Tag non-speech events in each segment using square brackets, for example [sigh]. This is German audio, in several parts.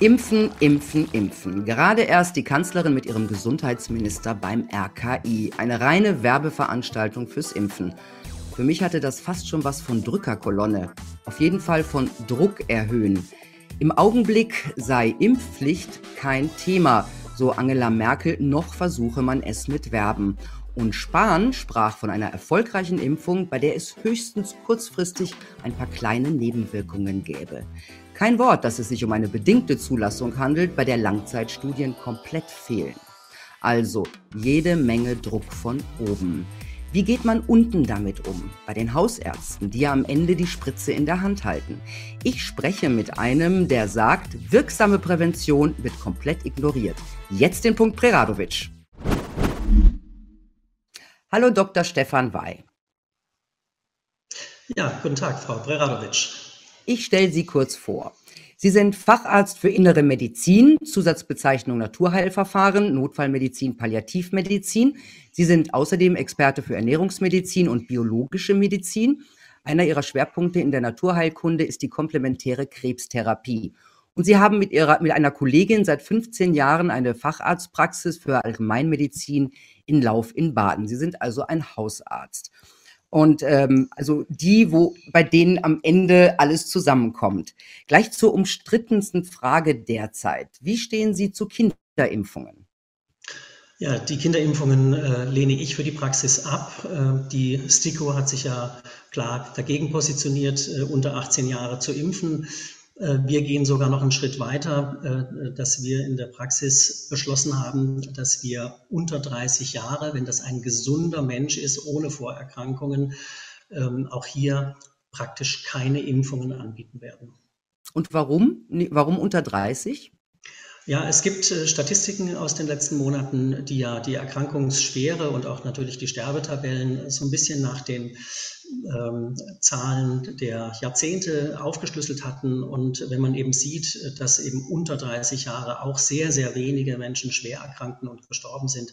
Impfen, impfen, impfen. Gerade erst die Kanzlerin mit ihrem Gesundheitsminister beim RKI. Eine reine Werbeveranstaltung fürs Impfen. Für mich hatte das fast schon was von Drückerkolonne. Auf jeden Fall von Druck erhöhen. Im Augenblick sei Impfpflicht kein Thema, so Angela Merkel, noch versuche man es mit Werben. Und Spahn sprach von einer erfolgreichen Impfung, bei der es höchstens kurzfristig ein paar kleine Nebenwirkungen gäbe. Kein Wort, dass es sich um eine bedingte Zulassung handelt, bei der Langzeitstudien komplett fehlen. Also jede Menge Druck von oben. Wie geht man unten damit um? Bei den Hausärzten, die ja am Ende die Spritze in der Hand halten. Ich spreche mit einem, der sagt, wirksame Prävention wird komplett ignoriert. Jetzt den Punkt Preradovic. Hallo Dr. Stefan Wey. Ja, guten Tag, Frau Preradovic. Ich stelle Sie kurz vor. Sie sind Facharzt für Innere Medizin, Zusatzbezeichnung Naturheilverfahren, Notfallmedizin, Palliativmedizin. Sie sind außerdem Experte für Ernährungsmedizin und biologische Medizin. Einer Ihrer Schwerpunkte in der Naturheilkunde ist die komplementäre Krebstherapie. Und Sie haben mit, ihrer, mit einer Kollegin seit 15 Jahren eine Facharztpraxis für Allgemeinmedizin in Lauf in Baden. Sie sind also ein Hausarzt. Und ähm, also die, wo bei denen am Ende alles zusammenkommt. Gleich zur umstrittensten Frage derzeit. Wie stehen Sie zu Kinderimpfungen? Ja, die Kinderimpfungen äh, lehne ich für die Praxis ab. Äh, die STIKO hat sich ja klar dagegen positioniert, äh, unter 18 Jahre zu impfen. Äh, wir gehen sogar noch einen Schritt weiter, äh, dass wir in der Praxis beschlossen haben, dass wir unter 30 Jahre, wenn das ein gesunder Mensch ist, ohne Vorerkrankungen, ähm, auch hier praktisch keine Impfungen anbieten werden. Und warum? Warum unter 30? Ja, es gibt äh, Statistiken aus den letzten Monaten, die ja die Erkrankungsschwere und auch natürlich die Sterbetabellen so ein bisschen nach den ähm, Zahlen der Jahrzehnte aufgeschlüsselt hatten. Und wenn man eben sieht, dass eben unter 30 Jahre auch sehr, sehr wenige Menschen schwer erkranken und gestorben sind,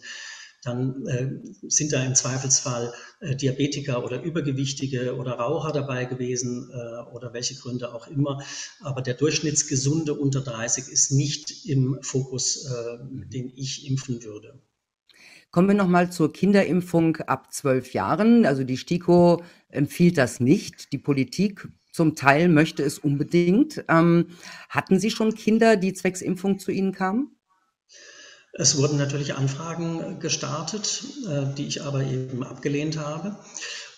dann äh, sind da im Zweifelsfall äh, Diabetiker oder Übergewichtige oder Raucher dabei gewesen äh, oder welche Gründe auch immer. Aber der Durchschnittsgesunde unter 30 ist nicht im Fokus, äh, den ich impfen würde. Kommen wir nochmal zur Kinderimpfung ab zwölf Jahren. Also die STIKO empfiehlt das nicht. Die Politik zum Teil möchte es unbedingt. Ähm, hatten Sie schon Kinder, die zwecks Impfung zu Ihnen kamen? Es wurden natürlich Anfragen gestartet, äh, die ich aber eben abgelehnt habe.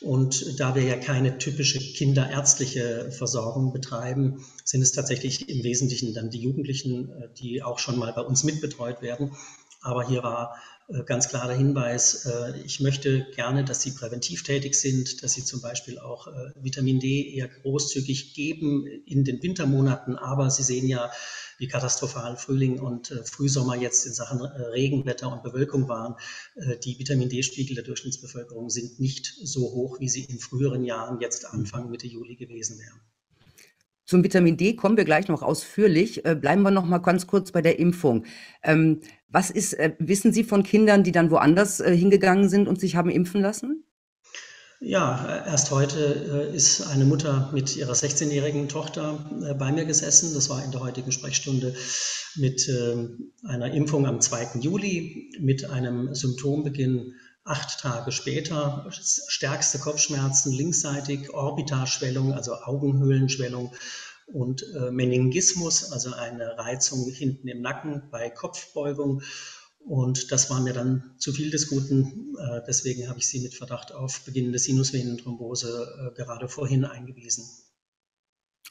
Und da wir ja keine typische kinderärztliche Versorgung betreiben, sind es tatsächlich im Wesentlichen dann die Jugendlichen, äh, die auch schon mal bei uns mitbetreut werden. Aber hier war ganz klar der Hinweis, äh, ich möchte gerne, dass Sie präventiv tätig sind, dass Sie zum Beispiel auch äh, Vitamin D eher großzügig geben in den Wintermonaten. Aber Sie sehen ja, wie katastrophal Frühling und Frühsommer jetzt in Sachen Regenwetter und Bewölkung waren. Die Vitamin D-Spiegel der Durchschnittsbevölkerung sind nicht so hoch, wie sie in früheren Jahren jetzt Anfang Mitte Juli gewesen wären. Zum Vitamin D kommen wir gleich noch ausführlich. Äh, bleiben wir noch mal ganz kurz bei der Impfung. Ähm, was ist, äh, wissen Sie von Kindern, die dann woanders äh, hingegangen sind und sich haben impfen lassen? Ja, erst heute ist eine Mutter mit ihrer 16-jährigen Tochter bei mir gesessen. Das war in der heutigen Sprechstunde mit ähm, einer Impfung am 2. Juli mit einem Symptombeginn acht Tage später. Stärkste Kopfschmerzen linksseitig, Orbitalschwellung, also Augenhöhlenschwellung und äh, Meningismus, also eine Reizung hinten im Nacken bei Kopfbeugung. Und das war mir dann zu viel des Guten. Äh, deswegen habe ich sie mit Verdacht auf beginnende Sinusvenenthrombose äh, gerade vorhin eingewiesen.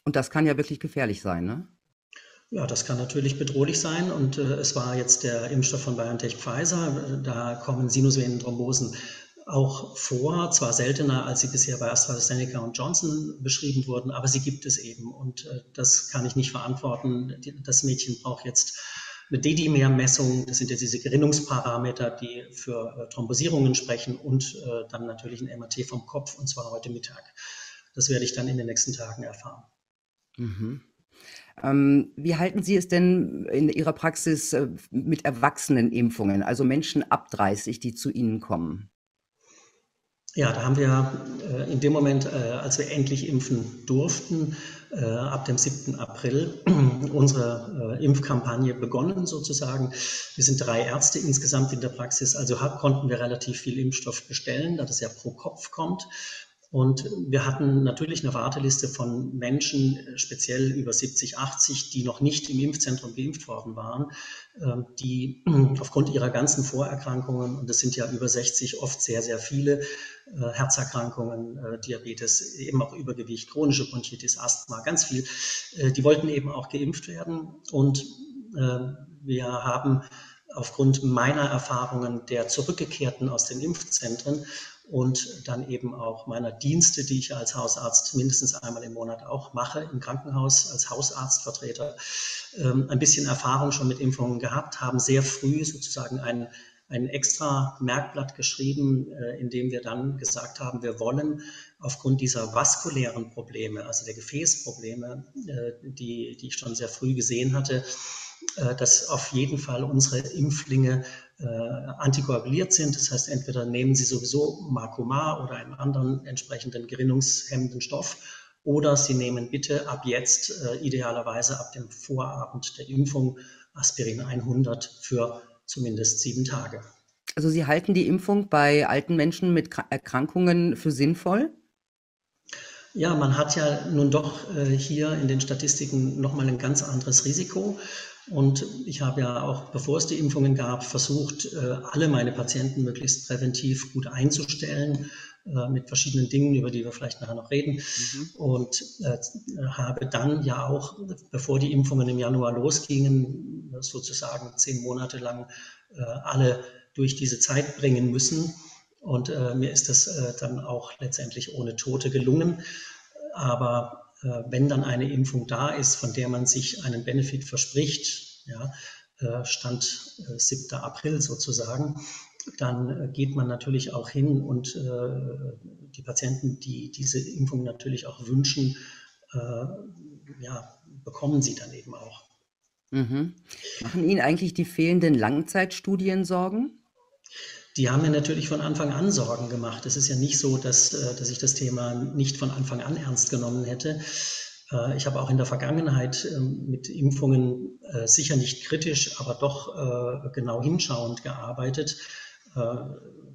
Und das kann ja wirklich gefährlich sein, ne? Ja, das kann natürlich bedrohlich sein und äh, es war jetzt der Impfstoff von BioNTech Pfizer. Da kommen Sinusvenenthrombosen auch vor, zwar seltener, als sie bisher bei AstraZeneca und Johnson beschrieben wurden, aber sie gibt es eben und äh, das kann ich nicht verantworten. Das Mädchen braucht jetzt eine Dedimer-Messung, das sind ja diese Gerinnungsparameter, die für äh, Thrombosierungen sprechen und äh, dann natürlich ein MRT vom Kopf und zwar heute Mittag. Das werde ich dann in den nächsten Tagen erfahren. Mhm. Ähm, wie halten Sie es denn in Ihrer Praxis äh, mit Erwachsenenimpfungen, also Menschen ab 30, die zu Ihnen kommen? Ja, da haben wir äh, in dem Moment, äh, als wir endlich impfen durften, ab dem 7. April [clears throat] unsere Impfkampagne begonnen sozusagen. Wir sind drei Ärzte insgesamt in der Praxis, also konnten wir relativ viel Impfstoff bestellen, da das ja pro Kopf kommt. Und wir hatten natürlich eine Warteliste von Menschen, äh, speziell über 70, 80, die noch nicht im Impfzentrum geimpft worden waren, ähm, die [clears throat] aufgrund ihrer ganzen Vorerkrankungen, und das sind ja über 60 oft sehr, sehr viele, äh, Herzerkrankungen, äh, Diabetes, eben auch Übergewicht, chronische Bronchitis, Asthma, ganz viel, die wollten eben auch geimpft werden. Und wir haben aufgrund meiner Erfahrungen der Zurückgekehrten aus den Impfzentren und dann eben auch meiner Dienste, die ich als Hausarzt mindestens einmal im Monat auch mache, im Krankenhaus als Hausarztvertreter, ähm, ein bisschen Erfahrung schon mit Impfungen gehabt, haben sehr früh sozusagen ein, ein extra Merkblatt geschrieben, äh, in dem wir dann gesagt haben, wir wollen aufgrund dieser vaskulären Probleme, also der Gefäßprobleme, äh, die, die ich schon sehr früh gesehen hatte, äh, dass auf jeden Fall unsere Impflinge äh, antikoaguliert sind. Das heißt, entweder nehmen sie sowieso Marcomar oder einen anderen entsprechenden gerinnungshemmenden Stoff oder sie nehmen bitte ab jetzt, äh, idealerweise ab dem Vorabend der Impfung, Aspirin 100 für zumindest sieben Tage. Also Sie halten die Impfung bei alten Menschen mit Erkrankungen für sinnvoll? Ja, man hat ja nun doch äh, hier in den Statistiken nochmal ein ganz anderes Risiko. Und ich habe ja auch, bevor es die Impfungen gab, versucht, äh, alle meine Patienten möglichst präventiv gut einzustellen äh, mit verschiedenen Dingen, über die wir vielleicht nachher noch reden. Mhm. Und äh, habe dann ja auch, bevor die Impfungen im Januar losgingen, sozusagen zehn Monate lang alle durch diese Zeit bringen müssen. Und mir ist das dann auch letztendlich ohne Tote gelungen. Aber wenn dann eine Impfung da ist, von der man sich einen Benefit verspricht, ja, äh, Stand 7. Äh, April sozusagen, dann geht man natürlich auch hin und die Patienten, die diese Impfung natürlich auch wünschen, ja, bekommen sie dann eben auch. Mhm. Machen Ihnen eigentlich die fehlenden Langzeitstudien Sorgen? Die haben mir natürlich von Anfang an Sorgen gemacht. Es ist ja nicht so, dass, äh, dass ich das Thema nicht von Anfang an ernst genommen hätte. Äh, ich habe auch in der Vergangenheit ähm, mit Impfungen äh, sicher nicht kritisch, aber doch genau hinschauend gearbeitet.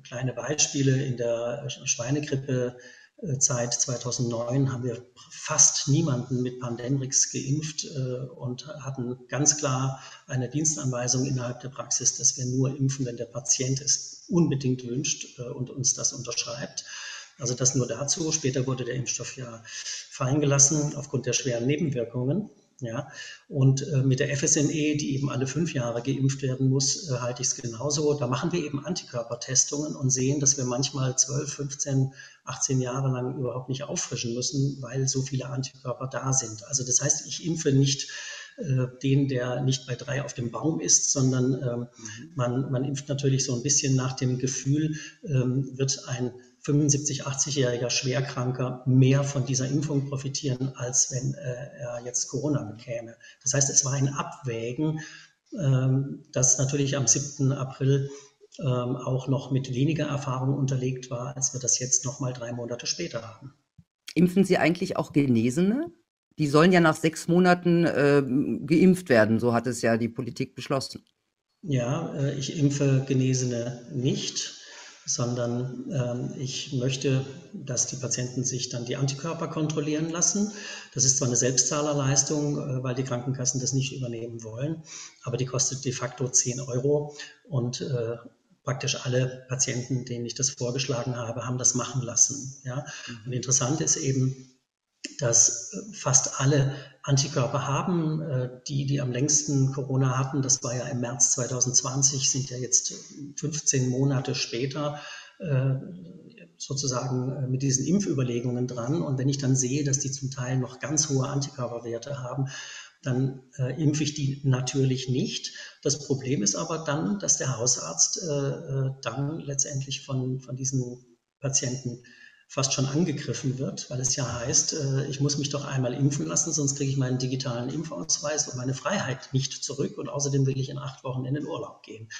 Kleine Beispiele in der Schweinegrippe Zeit 2009 haben wir fast niemanden mit Pandemrix geimpft und hatten ganz klar eine Dienstanweisung innerhalb der Praxis, dass wir nur impfen, wenn der Patient es unbedingt wünscht äh, und uns das unterschreibt. Also das nur dazu. Später wurde der Impfstoff ja fallen gelassen aufgrund der schweren Nebenwirkungen. Ja, und äh, mit der FSNE, die eben alle fünf Jahre geimpft werden muss, äh, halte ich es genauso. Da machen wir eben Antikörpertestungen und sehen, dass wir manchmal 12, 15, 18 Jahre lang überhaupt nicht auffrischen müssen, weil so viele Antikörper da sind. Also das heißt, ich impfe nicht den, der nicht bei drei auf dem Baum ist, sondern ähm, mhm. man, man impft natürlich so ein bisschen nach dem Gefühl, ähm, wird ein 75, 80-jähriger Schwerkranker mehr von dieser Impfung profitieren, als wenn äh, er jetzt Corona bekäme. Das heißt, es war ein Abwägen, ähm, das natürlich am 7. April ähm, auch noch mit weniger Erfahrung unterlegt war, als wir das jetzt noch mal drei Monate später haben. Impfen Sie eigentlich auch Genesene? Die sollen ja nach sechs Monaten äh, geimpft werden, so hat es ja die Politik beschlossen. Ja, äh, ich impfe Genesene nicht sondern ähm, ich möchte, dass die Patienten sich dann die Antikörper kontrollieren lassen. Das ist zwar eine Selbstzahlerleistung, äh, weil die Krankenkassen das nicht übernehmen wollen, aber die kostet de facto 10 Euro und äh, praktisch alle Patienten, denen ich das vorgeschlagen habe, haben das machen lassen. Ja? Mhm. Und interessant ist eben, dass äh, fast alle Antikörper haben. Äh, die, die am längsten Corona hatten, das war ja im März 2020, sind ja jetzt 15 Monate später äh, sozusagen mit diesen Impfüberlegungen dran. Und wenn ich dann sehe, dass die zum Teil noch ganz hohe Antikörperwerte haben, dann äh, impfe ich die natürlich nicht. Das Problem ist aber dann, dass der Hausarzt äh, dann letztendlich von, von diesen Patienten fast schon angegriffen wird, weil es ja heißt, äh, ich muss mich doch einmal impfen lassen, sonst kriege ich meinen digitalen Impfausweis und meine Freiheit nicht zurück und außerdem will ich in acht Wochen in den Urlaub gehen.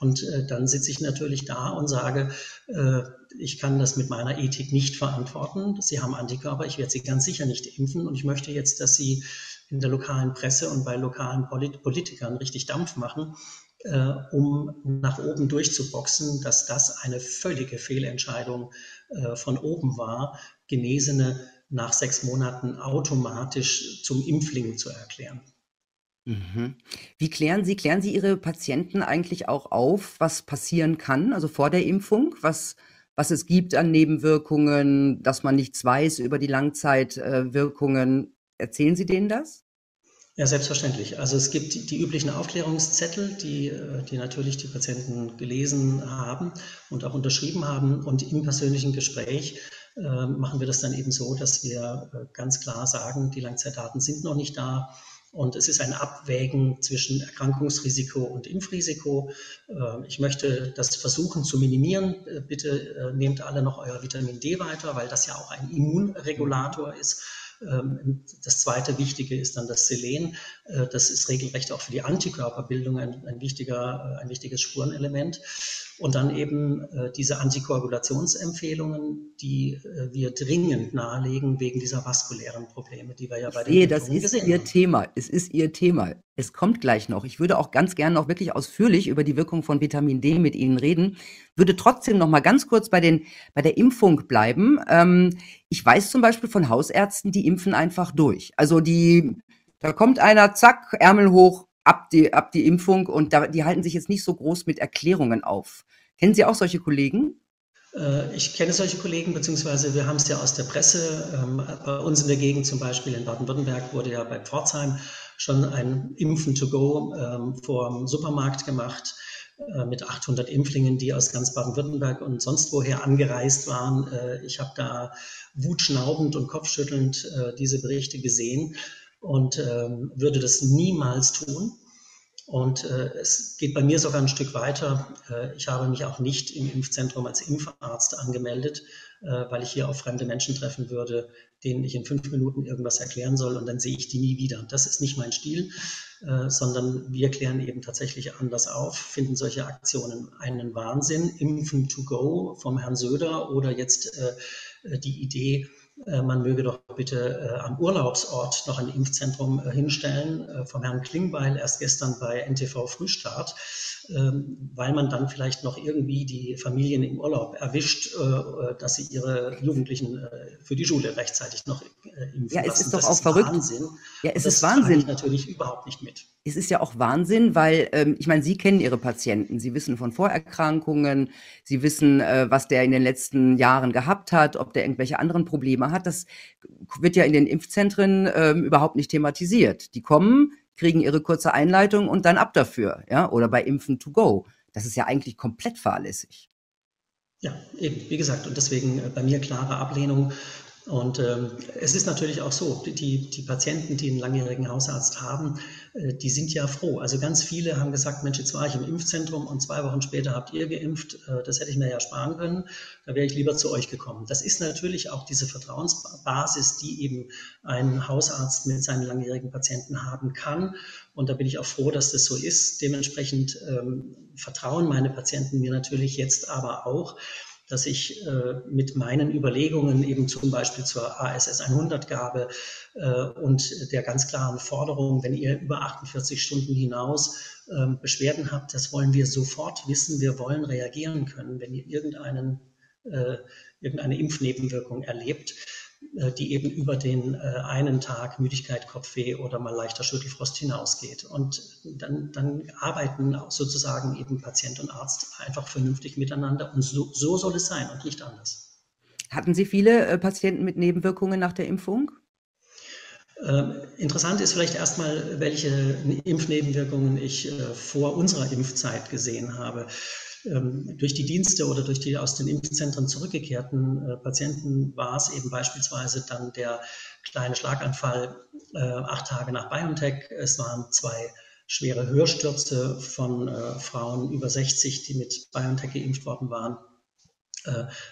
Und äh, dann sitze ich natürlich da und sage, äh, ich kann das mit meiner Ethik nicht verantworten. Sie haben Antikörper, ich werde sie ganz sicher nicht impfen und ich möchte jetzt, dass sie in der lokalen Presse und bei lokalen Polit Politikern richtig Dampf machen, äh, um nach oben durchzuboxen, dass das eine völlige Fehlentscheidung äh, von oben war, Genesene nach sechs Monaten automatisch zum Impfling zu erklären. Mhm. Wie klären Sie, klären Sie Ihre Patienten eigentlich auch auf, was passieren kann, also vor der Impfung, was, was es gibt an Nebenwirkungen, dass man nichts weiß über die Langzeitwirkungen? Erzählen Sie denen das? Ja, selbstverständlich. Also es gibt die üblichen Aufklärungszettel, die, äh, die natürlich die Patienten gelesen haben und auch unterschrieben haben. Und im persönlichen Gespräch äh, machen wir das dann eben so, dass wir äh, ganz klar sagen, die Langzeitdaten sind noch nicht da. Und es ist ein Abwägen zwischen Erkrankungsrisiko und Impfrisiko. Äh, ich möchte das versuchen zu minimieren. Äh, bitte nehmt alle noch euer Vitamin D weiter, weil das ja auch ein Immunregulator ist. Ähm, das zweite Wichtige ist dann das Selen. Äh, das ist regelrecht auch für die Antikörperbildung ein, ein, wichtiger, äh, ein wichtiges Spurenelement. Und dann eben äh, diese Antikoagulationsempfehlungen, die wir dringend nahelegen wegen dieser vaskulären Probleme, die wir ja bei den sehe, das ist Ihr haben. Thema. Es ist Ihr Thema. Es kommt gleich noch. Ich würde auch ganz gerne noch wirklich ausführlich über die Wirkung von Vitamin D mit Ihnen reden. Würde trotzdem noch mal ganz kurz bei den bei der Impfung bleiben. Ähm, ich weiß zum Beispiel von Hausärzten, die impfen einfach durch. Also die, da kommt einer, zack, Ärmel hoch, ab die, ab die Impfung und da, die halten sich jetzt nicht so groß mit Erklärungen auf. Kennen Sie auch solche Kollegen? Äh, ich kenne solche Kollegen, beziehungsweise wir haben es ja aus der Presse. Ähm, bei uns in der Gegend, zum Beispiel in Baden-Württemberg, wurde ja bei Pforzheim schon ein Impfen to go ähm, vor Supermarkt gemacht äh, mit 800 Impflingen, die aus ganz Baden-Württemberg und sonst woher angereist waren. Äh, ich habe da wutschnaubend und kopfschüttelnd äh, diese Berichte gesehen und ähm, würde das niemals tun. Und äh, es geht bei mir sogar ein Stück weiter. Äh, ich habe mich auch nicht im Impfzentrum als Impfarzt angemeldet, äh, weil ich hier auf fremde Menschen treffen würde, denen ich in fünf Minuten irgendwas erklären soll und dann sehe ich die nie wieder. Das ist nicht mein Stil, äh, sondern wir klären eben tatsächlich anders auf, finden solche Aktionen einen Wahnsinn. Impfen to go vom Herrn Söder oder jetzt äh, die Idee, äh, man möge doch bitte äh, am Urlaubsort noch ein Impfzentrum äh, hinstellen, äh, vom Herrn Klingbeil erst gestern bei NTV Frühstart, weil man dann vielleicht noch irgendwie die Familien im Urlaub erwischt, äh, äh, dass sie ihre Jugendlichen für die Schule rechtzeitig noch impfen Ja, es lassen. ist doch das auch ist verrückt. Wahnsinn. Ja, es das ist Wahnsinn. Ich natürlich überhaupt nicht mit es ist ja auch Wahnsinn, weil ähm, ich meine, Sie kennen Ihre Patienten, Sie wissen von Vorerkrankungen, Sie wissen, äh, was der in den letzten Jahren gehabt hat, ob der irgendwelche anderen Probleme hat. Das wird ja in den Impfzentren ähm, überhaupt nicht thematisiert. Die kommen, kriegen ihre kurze Einleitung und dann ab dafür, ja, oder bei Impfen to go. Das ist ja eigentlich komplett fahrlässig. Ja, eben, wie gesagt, und deswegen äh, bei mir klare Ablehnung und ähm, es ist natürlich auch so, die, die Patienten, die einen langjährigen Hausarzt haben, äh, die sind ja froh. Also ganz viele haben gesagt, Mensch, jetzt war ich im Impfzentrum und zwei Wochen später habt ihr geimpft. Äh, das hätte ich mir ja sparen können. Da wäre ich lieber zu euch gekommen. Das ist natürlich auch diese Vertrauensbasis, die eben ein Hausarzt mit seinen langjährigen Patienten haben kann. Und da bin ich auch froh, dass das so ist. Dementsprechend ähm, vertrauen meine Patienten mir natürlich jetzt aber auch dass ich äh, mit meinen Überlegungen eben zum Beispiel zur ASS 100-Gabe äh, und der ganz klaren Forderung, wenn ihr über 48 Stunden hinaus äh, Beschwerden habt, das wollen wir sofort wissen, wir wollen reagieren können, wenn ihr irgendeinen, äh, irgendeine Impfnebenwirkung erlebt die eben über den äh, einen Tag Müdigkeit, Kopfweh oder mal leichter Schüttelfrost hinausgeht. Und dann, dann arbeiten sozusagen eben Patient und Arzt einfach vernünftig miteinander. Und so, so soll es sein und nicht anders. Hatten Sie viele äh, Patienten mit Nebenwirkungen nach der Impfung? Ähm, interessant ist vielleicht erstmal, welche Impfnebenwirkungen ich vor unserer Impfzeit gesehen habe durch die Dienste oder durch die aus den Impfzentren zurückgekehrten äh, Patienten war es eben beispielsweise dann der kleine Schlaganfall äh, acht Tage nach BioNTech. Es waren zwei schwere Hörstürze von äh, Frauen über 60, die mit BioNTech geimpft worden waren.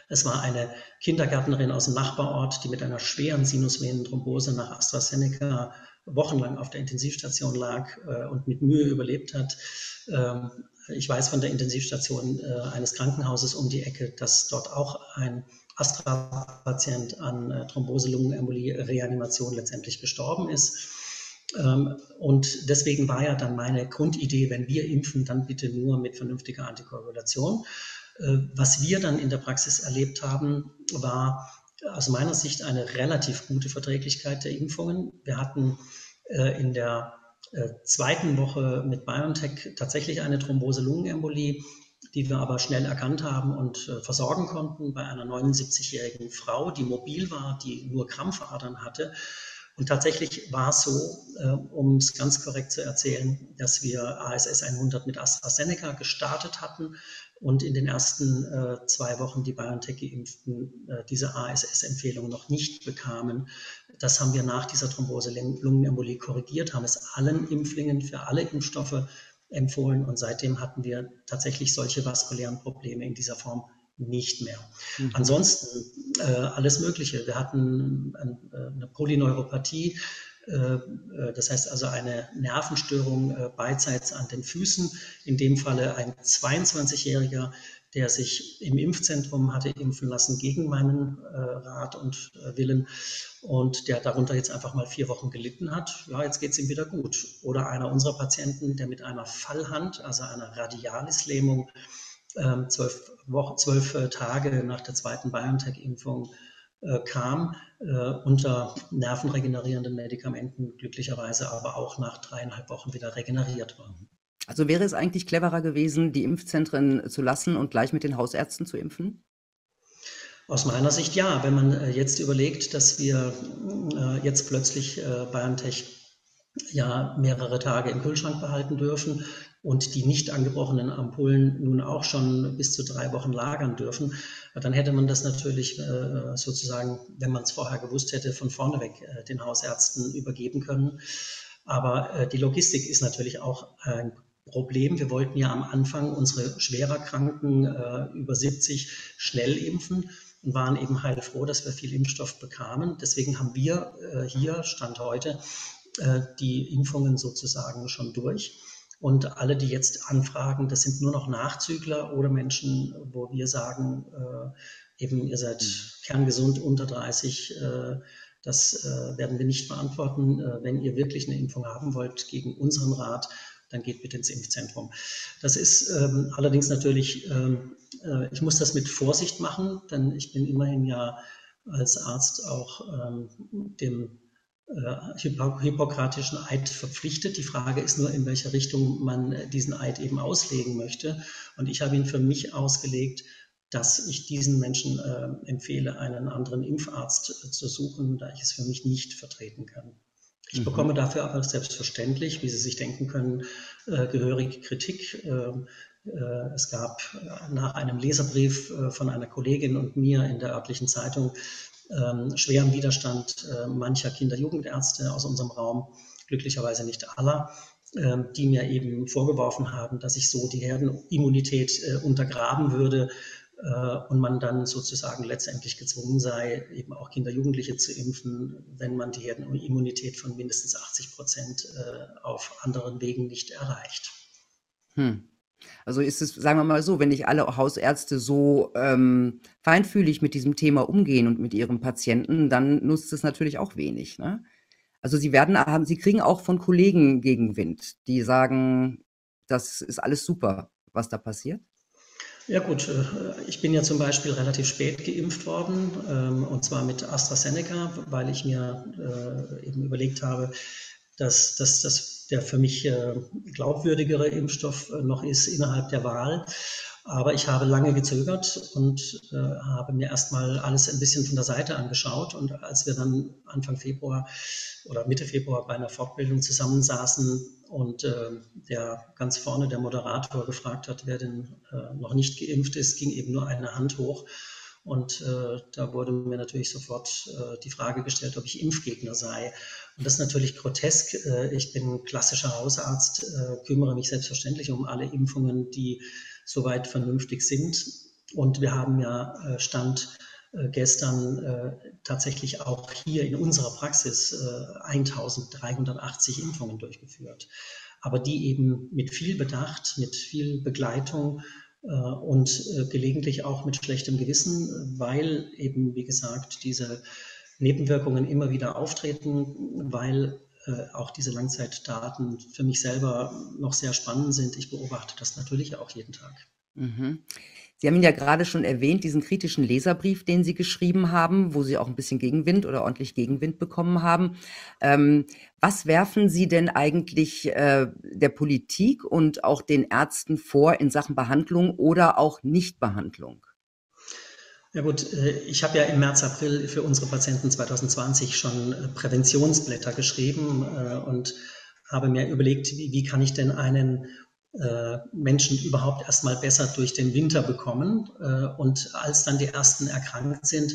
Es war eine Kindergärtnerin aus dem Nachbarort, die mit einer schweren Sinusvenenthrombose nach AstraZeneca wochenlang auf der Intensivstation lag und mit Mühe überlebt hat. Ich weiß von der Intensivstation äh, eines Krankenhauses um die Ecke, dass dort auch ein Astra-Patient an äh, Thrombose-Lungenembolie-Reanimation letztendlich gestorben ist. Ähm, und deswegen war ja dann meine Grundidee, wenn wir impfen, dann bitte nur mit vernünftiger Antikoagulation. Äh, was wir dann in der Praxis erlebt haben, war aus meiner Sicht eine relativ gute Verträglichkeit der Impfungen. Wir hatten äh, in der zweiten Woche mit BioNTech tatsächlich eine Thrombose-Lungenembolie, die wir aber schnell erkannt haben und versorgen konnten bei einer 79-jährigen Frau, die mobil war, die nur Krampfadern hatte. Und tatsächlich war es so, äh, um es ganz korrekt zu erzählen, dass wir ASS 100 mit AstraZeneca gestartet hatten und in den ersten äh, zwei Wochen die BioNTech-Geimpften äh, diese ASS-Empfehlung noch nicht bekamen. Das haben wir nach dieser Thrombose-Lungenembolie korrigiert, haben es allen Impflingen für alle Impfstoffe empfohlen und seitdem hatten wir tatsächlich solche vaskulären Probleme in dieser Form nicht mehr. Mhm. Ansonsten äh, alles Mögliche. Wir hatten äh, eine Polyneuropathie, das heißt also eine Nervenstörung äh, beidseits an den Füßen. In dem Falle ein 22-Jähriger, der sich im Impfzentrum hatte impfen lassen gegen meinen äh, Rat und Willen und der darunter jetzt einfach mal vier Wochen gelitten hat. Ja, jetzt geht es ihm wieder gut. Oder einer unserer Patienten, der mit einer Fallhand, also einer Radialislähmung, ähm, zwölf, zwölf äh, Tage nach der zweiten BioNTech-Impfung äh, kam, äh, unter nervenregenerierenden Medikamenten, glücklicherweise aber auch nach dreieinhalb Wochen wieder regeneriert war. Also wäre es eigentlich cleverer gewesen, die Impfzentren zu lassen und gleich mit den Hausärzten zu impfen? Aus meiner Sicht ja. Wenn man jetzt überlegt, dass wir jetzt plötzlich BioNTech ja mehrere Tage im Kühlschrank behalten dürfen und die nicht angebrochenen Ampullen nun auch schon bis zu drei Wochen lagern dürfen, dann hätte man das natürlich äh, sozusagen, wenn man es vorher gewusst hätte, von vorne weg äh, den Hausärzten übergeben können. Aber äh, die Logistik ist natürlich auch ein Problem. Wir wollten ja am Anfang unsere schwerer Kranken über 70 schnell impfen und waren eben heilfroh, dass wir viel Impfstoff bekamen. Deswegen haben wir hier, Stand heute, die Impfungen sozusagen schon durch. Und alle, die jetzt anfragen, das sind nur noch Nachzügler oder Menschen, wo wir sagen, äh, eben ihr seid mhm. kerngesund unter 30. Äh, das äh, werden wir nicht beantworten. Äh, wenn ihr wirklich eine Impfung haben wollt gegen unseren Rat, dann geht bitte ins Impfzentrum. Das ist ähm, allerdings natürlich, ähm, äh, ich muss das mit Vorsicht machen, denn ich bin immerhin ja als Arzt auch ähm, dem hippokratischen Eid verpflichtet. Die Frage ist nur, in welcher Richtung man diesen Eid eben auslegen möchte. Und ich habe ihn für mich ausgelegt, dass ich diesen Menschen äh, empfehle, einen anderen Impfarzt äh, zu suchen, da ich es für mich nicht vertreten kann. Ich mhm. bekomme dafür aber selbstverständlich, wie Sie sich denken können, äh, gehörige Kritik. Ähm, äh, es gab nach einem Leserbrief äh, von einer Kollegin und mir in der örtlichen Zeitung ähm, schweren Widerstand äh, mancher Kinder-Jugendärzte aus unserem Raum, glücklicherweise nicht aller, äh, die mir eben vorgeworfen haben, dass ich so die Herdenimmunität äh, untergraben würde äh, und man dann sozusagen letztendlich gezwungen sei, eben auch Kinder, Jugendliche zu impfen, wenn man die Herdenimmunität von mindestens 80 Prozent äh, auf anderen Wegen nicht erreicht. Hm. Also ist es, sagen wir mal so, wenn nicht alle Hausärzte so ähm, feinfühlig mit diesem Thema umgehen und mit ihren Patienten, dann nutzt es natürlich auch wenig. Ne? Also sie werden, sie kriegen auch von Kollegen Gegenwind, die sagen, das ist alles super, was da passiert. Ja gut, äh, ich bin ja zum Beispiel relativ spät geimpft worden, ähm, und zwar mit AstraZeneca, weil ich mir äh, eben überlegt habe, dass, dass, dass der für mich äh, glaubwürdigere Impfstoff äh, noch ist innerhalb der Wahl. Aber ich habe lange gezögert und äh, habe mir erstmal alles ein bisschen von der Seite angeschaut. Und als wir dann Anfang Februar oder Mitte Februar bei einer Fortbildung zusammensaßen und der ganz vorne der Moderator gefragt hat, wer denn noch nicht geimpft ist, ging eben nur eine Hand hoch. Und da wurde mir natürlich sofort die Frage gestellt, ob ich Impfgegner sei. Und das ist natürlich grotesk. Äh, ich bin klassischer Hausarzt, äh, kümmere mich selbstverständlich um alle Impfungen, die soweit vernünftig sind. Und wir haben ja äh, Stand gestern tatsächlich auch hier in unserer Praxis äh, 1380 Impfungen durchgeführt. Aber die eben mit viel Bedacht, mit viel Begleitung und gelegentlich auch mit schlechtem Gewissen, weil eben, wie gesagt, diese Nebenwirkungen immer wieder auftreten, weil äh, auch diese Langzeitdaten für mich selber noch sehr spannend sind. Ich beobachte das natürlich auch jeden Tag. Mhm. Sie haben ihn ja gerade schon erwähnt, diesen kritischen Leserbrief, den Sie geschrieben haben, wo Sie auch ein bisschen Gegenwind oder ordentlich Gegenwind bekommen haben. Ähm, was werfen Sie denn eigentlich äh, der Politik und auch den Ärzten vor in Sachen Behandlung oder auch Nichtbehandlung? Ja gut, äh, ich habe ja im März, April für unsere Patienten 2020 schon äh, Präventionsblätter geschrieben äh, und habe mir überlegt, wie, wie kann ich denn einen Menschen überhaupt erstmal besser durch den Winter bekommen. Und als dann die ersten erkrankt sind,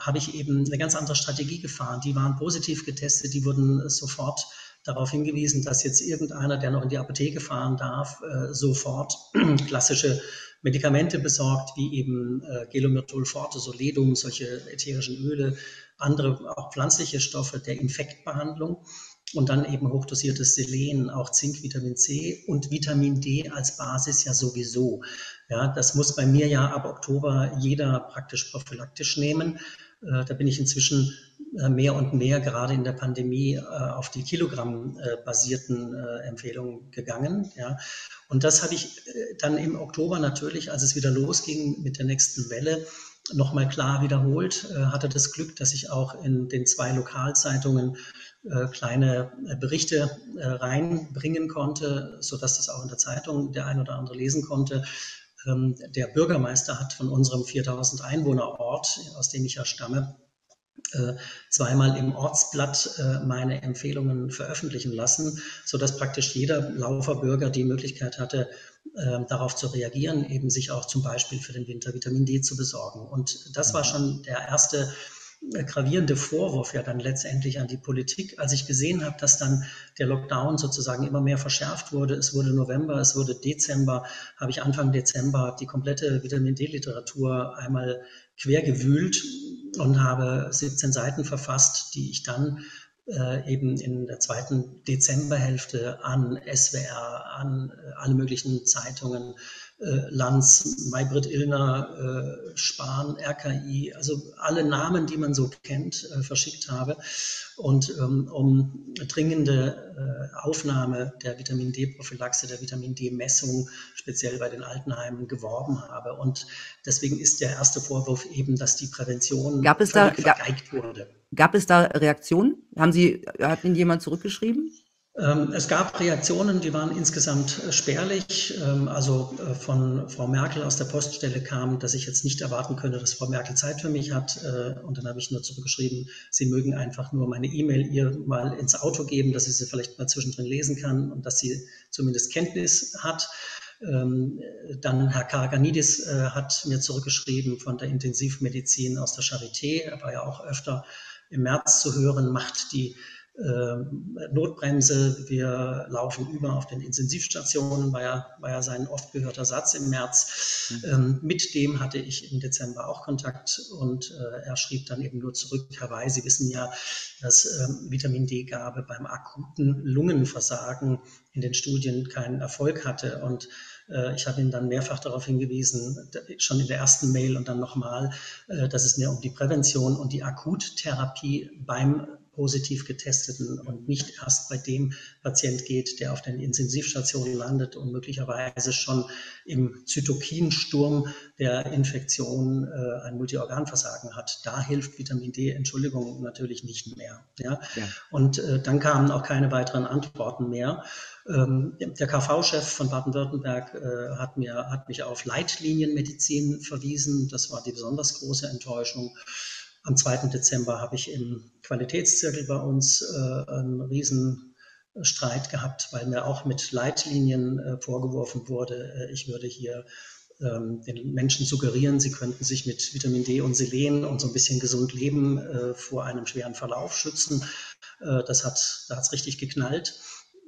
habe ich eben eine ganz andere Strategie gefahren. Die waren positiv getestet, die wurden sofort darauf hingewiesen, dass jetzt irgendeiner, der noch in die Apotheke fahren darf, sofort [clears throat] klassische Medikamente besorgt, wie eben äh, Gelomyrtol forte, Soledum, solche ätherischen Öle, andere auch pflanzliche Stoffe der Infektbehandlung und dann eben hochdosiertes Selen, auch Zink, Vitamin C und Vitamin D als Basis ja sowieso. Ja, das muss bei mir ja ab Oktober jeder praktisch prophylaktisch nehmen. Äh, da bin ich inzwischen mehr und mehr gerade in der Pandemie äh, auf die Kilogramm-basierten äh, Empfehlungen gegangen. Ja. Und das habe ich dann im Oktober natürlich, als es wieder losging mit der nächsten Welle, nochmal klar wiederholt. Hatte das Glück, dass ich auch in den zwei Lokalzeitungen kleine Berichte reinbringen konnte, sodass das auch in der Zeitung der ein oder andere lesen konnte. Ähm, der Bürgermeister hat von unserem 4000 Einwohner Ort, aus dem ich ja stamme, äh, zweimal im Ortsblatt äh, meine Empfehlungen veröffentlichen lassen, so dass praktisch jeder Lauferbürger die Möglichkeit hatte, ähm, darauf zu reagieren, eben sich auch zum Beispiel für den Winter Vitamin D zu besorgen. Und das war mhm. schon der erste äh, gravierende Vorwurf ja dann letztendlich an die Politik, als ich gesehen habe, dass dann der Lockdown sozusagen immer mehr verschärft wurde. Es wurde November, es wurde Dezember, habe ich Anfang Dezember die komplette Vitamin D-Literatur einmal quergewühlt und habe 17 Seiten verfasst, die ich dann äh, eben in der zweiten Dezemberhälfte an SWR, an äh, alle möglichen Zeitungen, äh, Lanz, Maybrit Illner, äh, Spahn, RKI, also alle Namen, die man so kennt, äh, verschickt habe und ähm, um dringende äh, Aufnahme der Vitamin D-Prophylaxe, der Vitamin D-Messung, speziell bei den Altenheimen, geworben habe. Und deswegen ist der erste Vorwurf eben, dass die Prävention gab es da, vergeigt wurde. Gab es da Reaktionen? Haben Sie, hat Ihnen jemand zurückgeschrieben? Ähm, es gab Reaktionen, die waren insgesamt äh, spärlich. Ähm, also äh, von Frau Merkel aus der Poststelle kam, dass ich jetzt nicht erwarten könnte, dass Frau Merkel Zeit für mich hat. Äh, und dann habe ich nur zurückgeschrieben, sie mögen einfach nur meine E-Mail ihr mal ins Auto geben, dass sie sie vielleicht mal zwischendrin lesen kann und dass sie zumindest Kenntnis hat. Ähm, dann Herr Karaganidis hat mir zurückgeschrieben von der Intensivmedizin aus der Charité. Er war ja auch öfter im März zu hören, macht die Notbremse, wir laufen über auf den Intensivstationen, war ja, war ja sein oft gehörter Satz im März. Mhm. Ähm, mit dem hatte ich im Dezember auch Kontakt und äh, er schrieb dann eben nur zurück, Herr Wey, Sie wissen ja, dass ähm, Vitamin D-Gabe beim akuten Lungenversagen in den Studien keinen Erfolg hatte und äh, ich habe ihn dann mehrfach darauf hingewiesen, schon in der ersten Mail und dann nochmal, äh, dass es mir um die Prävention und die Akuttherapie beim positiv getesteten und nicht erst bei dem Patient geht, der auf den Intensivstationen landet und möglicherweise schon im Zytokinsturm der Infektion äh, ein Multiorganversagen hat. Da hilft Vitamin D, Entschuldigung, natürlich nicht mehr. Ja? ja. Und äh, dann kamen auch keine weiteren Antworten mehr. Ähm, der KV-Chef von Baden-Württemberg äh, hat, mir, hat mich auf Leitlinienmedizin verwiesen. Das war die besonders große Enttäuschung. Am 2. Dezember habe ich im Qualitätszirkel bei uns äh, einen Riesenstreit gehabt, weil mir auch mit Leitlinien äh, vorgeworfen wurde, äh, ich würde hier ähm, den Menschen suggerieren, sie könnten sich mit Vitamin D und Selen und so ein bisschen gesund leben äh, vor einem schweren Verlauf schützen. Äh, das hat, da hat es richtig geknallt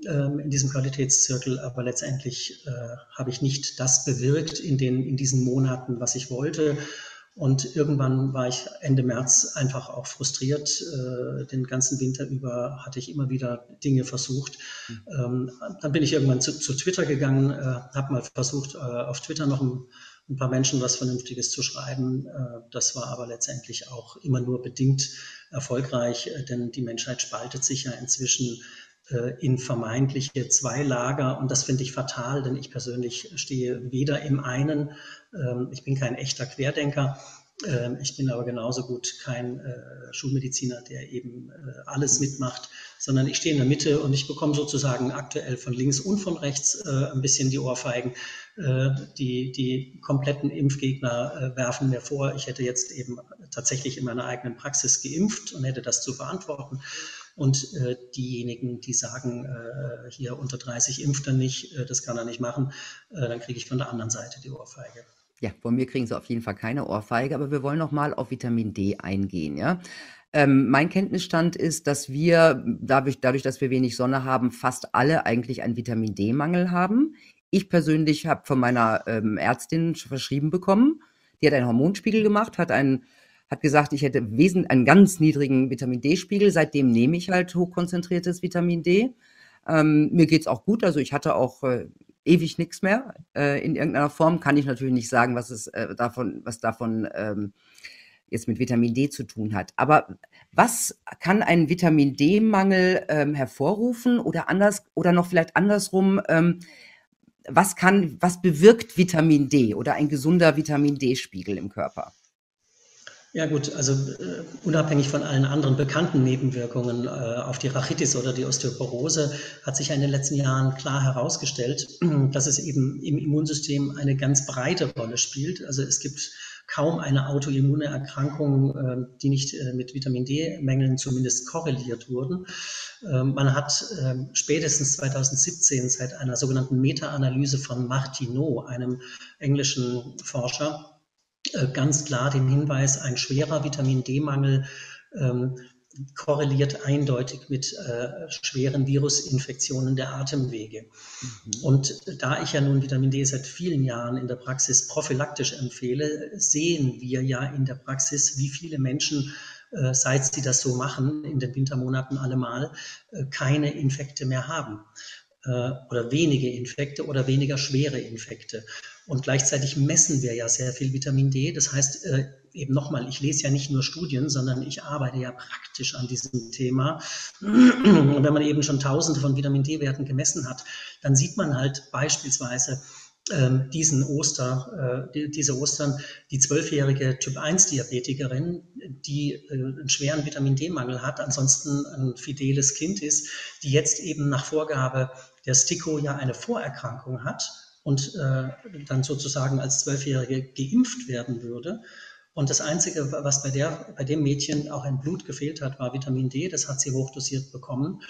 ähm, in diesem Qualitätszirkel, aber letztendlich äh, habe ich nicht das bewirkt in, den, in diesen Monaten, was ich wollte. Und irgendwann war ich Ende März einfach auch frustriert. Äh, den ganzen Winter über hatte ich immer wieder Dinge versucht. Mhm. dann bin ich irgendwann zu, zu Twitter gegangen, äh, habe mal versucht, äh, auf Twitter noch ein, ein, paar Menschen was Vernünftiges zu schreiben. das war aber letztendlich auch immer nur bedingt erfolgreich, denn die Menschheit spaltet sich ja inzwischen in vermeintliche zwei Lager. Und das finde ich fatal, denn ich persönlich stehe weder im einen ähm, ich bin kein echter Querdenker. Ähm, ich bin aber genauso gut kein äh, Schulmediziner, der eben äh, alles mitmacht, sondern ich stehe in der Mitte und ich bekomme sozusagen aktuell von links und von rechts äh, ein bisschen die Ohrfeigen. Die, die kompletten Impfgegner werfen mir vor, ich hätte jetzt eben tatsächlich in meiner eigenen Praxis geimpft und hätte das zu verantworten. Und äh, diejenigen, die sagen, äh, hier unter 30 impft er nicht, äh, das kann er nicht machen, dann kriege ich von der anderen Seite die Ohrfeige. Ja, von mir kriegen sie auf jeden Fall keine Ohrfeige, aber wir wollen noch mal auf Vitamin D eingehen, ja? Ähm, mein Kenntnisstand ist, dass wir dadurch dadurch, dass wir wenig Sonne haben, fast alle eigentlich einen Vitamin-D-Mangel haben. Ich persönlich habe von meiner, ähm, Ärztin verschrieben bekommen. Die hat einen Hormonspiegel gemacht, hat einen hat gesagt, ich hätte wesen einen ganz niedrigen Vitamin-D-Spiegel. Seitdem nehme ich halt hochkonzentriertes Vitamin D. Ähm, mir geht's auch gut. Also, ich hatte auch, äh, ewig nichts mehr äh, in irgendeiner Form. Kann ich natürlich nicht sagen, was es äh, davon, was davon ähm, jetzt mit Vitamin D zu tun hat. Aber was kann ein Vitamin D-Mangel ähm, hervorrufen oder anders oder noch vielleicht andersrum? Ähm, was kann, was bewirkt Vitamin D oder ein gesunder Vitamin D-Spiegel im Körper? Ja gut, also äh, unabhängig von allen anderen bekannten Nebenwirkungen äh, auf die Rachitis oder die Osteoporose hat sich in den letzten Jahren klar herausgestellt, [clears throat] dass es eben im Immunsystem eine ganz breite Rolle spielt. Also es gibt kaum eine autoimmune Erkrankung, äh, die nicht äh, mit Vitamin D-Mängeln zumindest korreliert wurden. Ähm, man hat ähm, spätestens 2017 seit einer sogenannten Meta-Analyse von Martineau, einem englischen Forscher, ganz klar den Hinweis, ein schwerer Vitamin D-Mangel ähm, korreliert eindeutig mit äh, schweren Virusinfektionen der Atemwege. Mhm. Und da ich ja nun Vitamin D seit vielen Jahren in der Praxis prophylaktisch empfehle, sehen wir ja in der Praxis, wie viele Menschen äh, seit sie das so machen, in den Wintermonaten allemal, äh, keine Infekte mehr haben äh, oder wenige Infekte oder weniger schwere Infekte. Und gleichzeitig messen wir ja sehr viel Vitamin D. Das heißt, äh, eben nochmal, ich lese ja nicht nur Studien, sondern ich arbeite ja praktisch an diesem Thema. Und wenn man eben schon tausende von Vitamin D-Werten gemessen hat, dann sieht man halt beispielsweise, ähm, diesen Oster, äh, diese Ostern, die zwölfjährige Typ-1-Diabetikerin, die äh, einen schweren Vitamin D-Mangel hat, ansonsten ein fideles Kind ist, die jetzt eben nach Vorgabe der STIKO ja eine Vorerkrankung hat und äh, dann sozusagen als Zwölfjährige geimpft werden würde. Und das Einzige, was bei, der, bei dem Mädchen auch im Blut gefehlt hat, war Vitamin D. Das hat sie hochdosiert bekommen.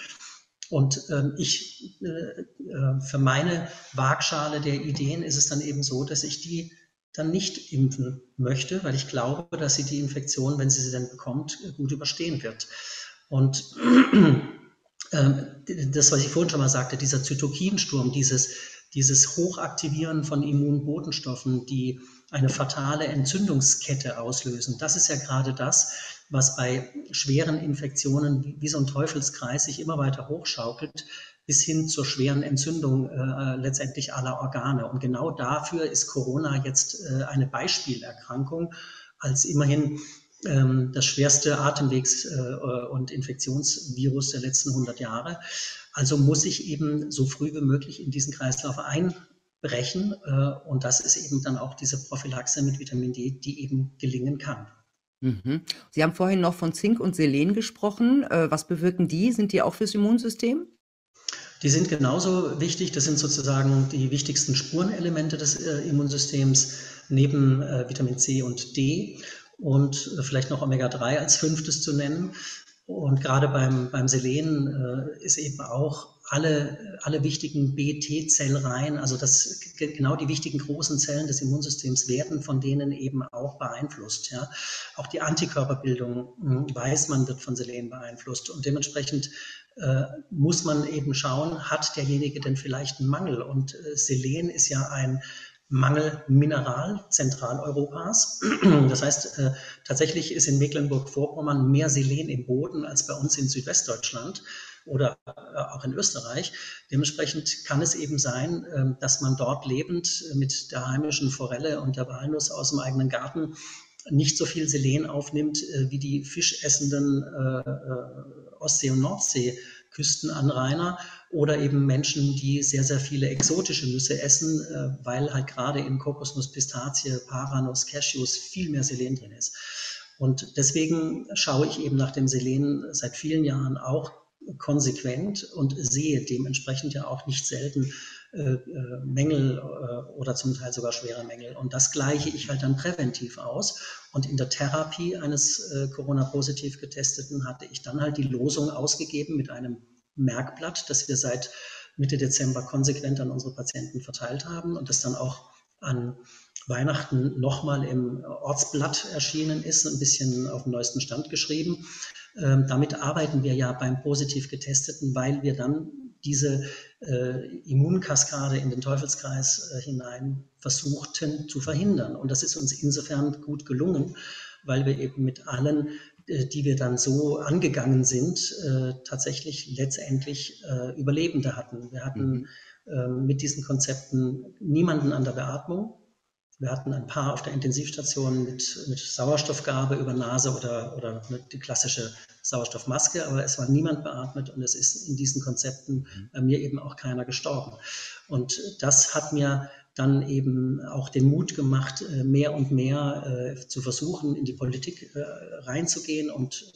Und ähm, ich, äh, äh, für meine Waagschale der Ideen ist es dann eben so, dass ich die dann nicht impfen möchte, weil ich glaube, dass sie die Infektion, wenn sie sie dann bekommt, gut überstehen wird. Und [clears throat] äh, das, was ich vorhin schon mal sagte, dieser Zytokinsturm, dieses dieses Hochaktivieren von Immunbotenstoffen, die eine fatale Entzündungskette auslösen. Das ist ja gerade das, was bei schweren Infektionen wie so ein Teufelskreis sich immer weiter hochschaukelt, bis hin zur schweren Entzündung äh, letztendlich aller Organe. Und genau dafür ist Corona jetzt äh, eine Beispielerkrankung, als immerhin das schwerste Atemwegs- äh, und Infektionsvirus der letzten 100 Jahre. Also muss ich eben so früh wie möglich in diesen Kreislauf einbrechen. Äh, und das ist eben dann auch diese Prophylaxe mit Vitamin D, die eben gelingen kann. Mhm. Sie haben vorhin noch von Zink und Selen gesprochen. Äh, was bewirken die? Sind die auch fürs Immunsystem? Die sind genauso wichtig. Das sind sozusagen die wichtigsten Spurenelemente des äh, Immunsystems neben Vitamin C und D und vielleicht noch Omega-3 als fünftes zu nennen. Und gerade beim, beim Selen äh, ist eben auch alle, alle wichtigen BT-Zellreihen, also das, genau die wichtigen großen Zellen des Immunsystems werden von denen eben auch beeinflusst. Ja. Auch die Antikörperbildung, hm, weiß man, wird von Selen beeinflusst. Und dementsprechend äh, muss man eben schauen, hat derjenige denn vielleicht einen Mangel? Und äh, Selen ist ja ein Mangelmineral Zentraleuropas. [clears throat] Das heißt, äh, tatsächlich ist in Mecklenburg-Vorpommern mehr Selen im Boden als bei uns in Südwestdeutschland oder äh, auch in Österreich. Dementsprechend kann es eben sein, äh, dass man dort lebend mit der heimischen Forelle und der Walnuss aus dem eigenen Garten nicht so viel Selen aufnimmt wie die fischessenden Ostsee- und Nordseeküstenanrainer oder eben Menschen, die sehr, sehr viele exotische Nüsse essen, äh, weil halt gerade in Kokosnuss, Pistazie, Paranuss, Cashews viel mehr Selen drin ist. Und deswegen schaue ich eben nach dem Selen seit vielen Jahren auch konsequent und sehe dementsprechend ja auch nicht selten äh, äh, Mängel äh, oder zum Teil sogar schwere Mängel. Und das gleiche ich halt dann präventiv aus. Und in der Therapie eines äh, Corona-positiv getesteten hatte ich dann halt die Losung ausgegeben mit einem Merkblatt, das wir seit Mitte Dezember konsequent an unsere Patienten verteilt haben und das dann auch an Weihnachten nochmal im Ortsblatt erschienen ist, ein bisschen auf dem neuesten Stand geschrieben. Ähm, damit arbeiten wir ja beim positiv getesteten, weil wir dann diese äh, Immunkaskade in den Teufelskreis äh, hinein versuchten zu verhindern. Und das ist uns insofern gut gelungen, weil wir eben mit allen die wir dann so angegangen sind, äh, tatsächlich letztendlich äh, Überlebende hatten. Wir hatten mhm. Ähm, mit diesen Konzepten niemanden an der Beatmung. Wir hatten ein paar auf der Intensivstation mit, mit Sauerstoffgabe über Nase oder, oder die klassische Sauerstoffmaske, aber es war niemand beatmet und es ist in diesen Konzepten mhm. bei mir eben auch keiner gestorben. Und das hat mir dann eben auch den Mut gemacht, äh, mehr und mehr äh, zu versuchen, in die Politik äh, reinzugehen und,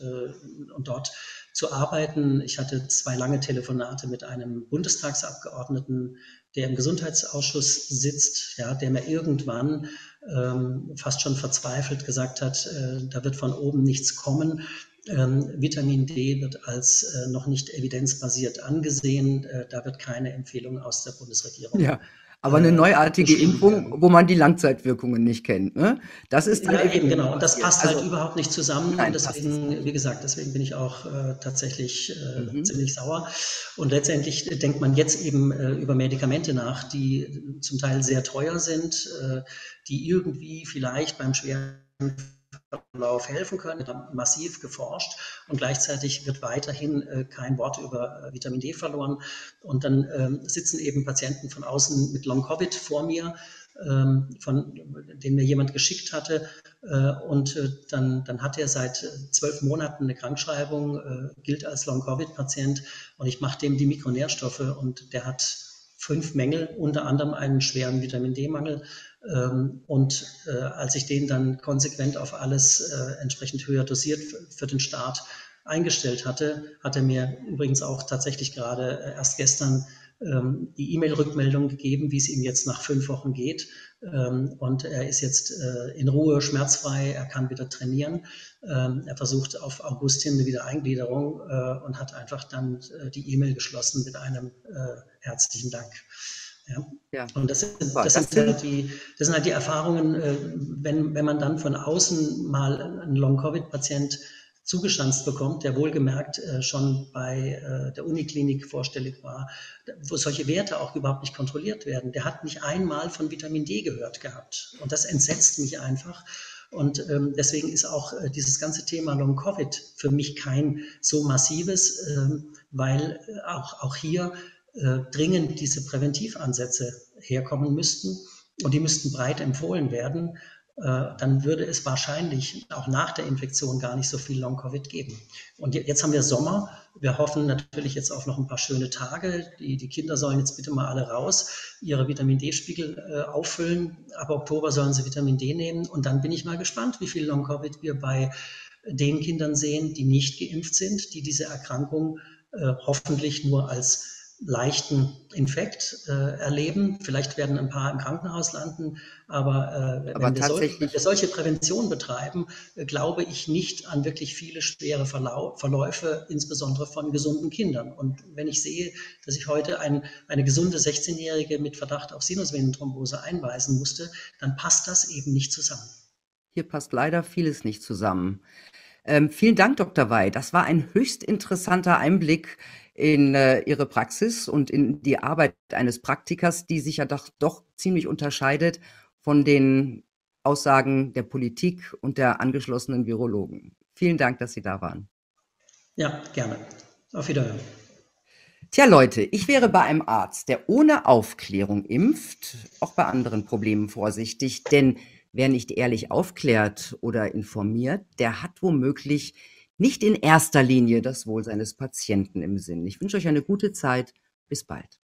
und dort zu arbeiten. Ich hatte zwei lange Telefonate mit einem Bundestagsabgeordneten, der im Gesundheitsausschuss sitzt, ja, der mir irgendwann ähm, fast schon verzweifelt gesagt hat, da wird von oben nichts kommen. Ähm, Vitamin D wird als äh, noch nicht evidenzbasiert angesehen. Äh, da wird keine Empfehlung aus der Bundesregierung ja aber eine neuartige Impfung, wo man die Langzeitwirkungen nicht kennt. Ne? Das ist dann ja, eben genau. Und das passt halt also, halt überhaupt nicht zusammen. Nein, und deswegen, wie gesagt, deswegen bin ich auch äh, tatsächlich äh, mhm. ziemlich sauer. Und letztendlich denkt man jetzt eben äh, über Medikamente nach, die zum Teil sehr teuer sind, äh, die irgendwie vielleicht beim schweren Verlauf helfen können, massiv geforscht und gleichzeitig wird weiterhin äh, kein Wort über äh, Vitamin D verloren. Und dann ähm, sitzen eben Patienten von außen mit Long-Covid vor mir, ähm, von den mir jemand geschickt hatte. Äh, und äh, dann, dann hat er seit äh, zwölf Monaten eine Krankschreibung, äh, gilt als Long-Covid-Patient und ich mache dem die Mikronährstoffe und der hat fünf Mängel, unter anderem einen schweren Vitamin D-Mangel. Ähm, und äh, als ich den dann konsequent auf alles äh, entsprechend höher dosiert für den Start eingestellt hatte, hat er mir übrigens auch tatsächlich gerade äh, erst gestern ähm, die E-Mail-Rückmeldung gegeben, wie es ihm jetzt nach fünf Wochen geht. Ähm, und er ist jetzt in Ruhe, schmerzfrei, er kann wieder trainieren. er versucht auf August hin eine Wiedereingliederung und hat einfach dann die E-Mail geschlossen mit einem herzlichen Dank. Ja. ja. Und das sind, das, sind halt die, das sind halt die Erfahrungen, äh, wenn, wenn man dann von außen mal einen Long-Covid-Patient zugestanzt bekommt, der wohlgemerkt äh, schon bei äh, der Uniklinik vorstellig war, wo solche Werte auch überhaupt nicht kontrolliert werden. Der hat nicht einmal von Vitamin D gehört gehabt. Und das entsetzt mich einfach. Und ähm, deswegen ist auch äh, dieses ganze Thema Long Covid für mich kein so massives, ähm, weil auch, auch hier äh, dringend diese Präventivansätze herkommen müssten und die müssten breit empfohlen werden, äh, dann würde es wahrscheinlich auch nach der Infektion gar nicht so viel Long-Covid geben. Und jetzt haben wir Sommer. Wir hoffen natürlich jetzt auf noch ein paar schöne Tage. Die, die Kinder sollen jetzt bitte mal alle raus, ihre Vitamin D-Spiegel äh, auffüllen. Ab Oktober sollen sie Vitamin D nehmen. Und dann bin ich mal gespannt, wie viel Long-Covid wir bei den Kindern sehen, die nicht geimpft sind, die diese Erkrankung äh, hoffentlich nur als leichten Infekt äh, erleben. Vielleicht werden ein paar im Krankenhaus landen, aber, äh, aber wenn, wir solche, wenn, wir solche, Prävention betreiben, äh, glaube ich nicht an wirklich viele schwere Verlau Verläufe, insbesondere von gesunden Kindern. Und wenn ich sehe, dass ich heute ein, eine gesunde 16-Jährige mit Verdacht auf Sinusvenenthrombose einweisen musste, dann passt das eben nicht zusammen. Hier passt leider vieles nicht zusammen. Ähm, vielen Dank, Dr. Wey. Das war ein höchst interessanter Einblick in äh, Ihre Praxis und in die Arbeit eines Praktikers, die sich ja doch, doch ziemlich unterscheidet von den Aussagen der Politik und der angeschlossenen Virologen. Vielen Dank, dass Sie da waren. Ja, gerne. Auf Wiederhören. Tja, Leute, ich wäre bei einem Arzt, der ohne Aufklärung impft, auch bei anderen Problemen vorsichtig, denn wer nicht ehrlich aufklärt oder informiert, der hat womöglich nicht in erster Linie das Wohl seines Patienten im Sinn. Ich wünsche euch eine gute Zeit. Bis bald.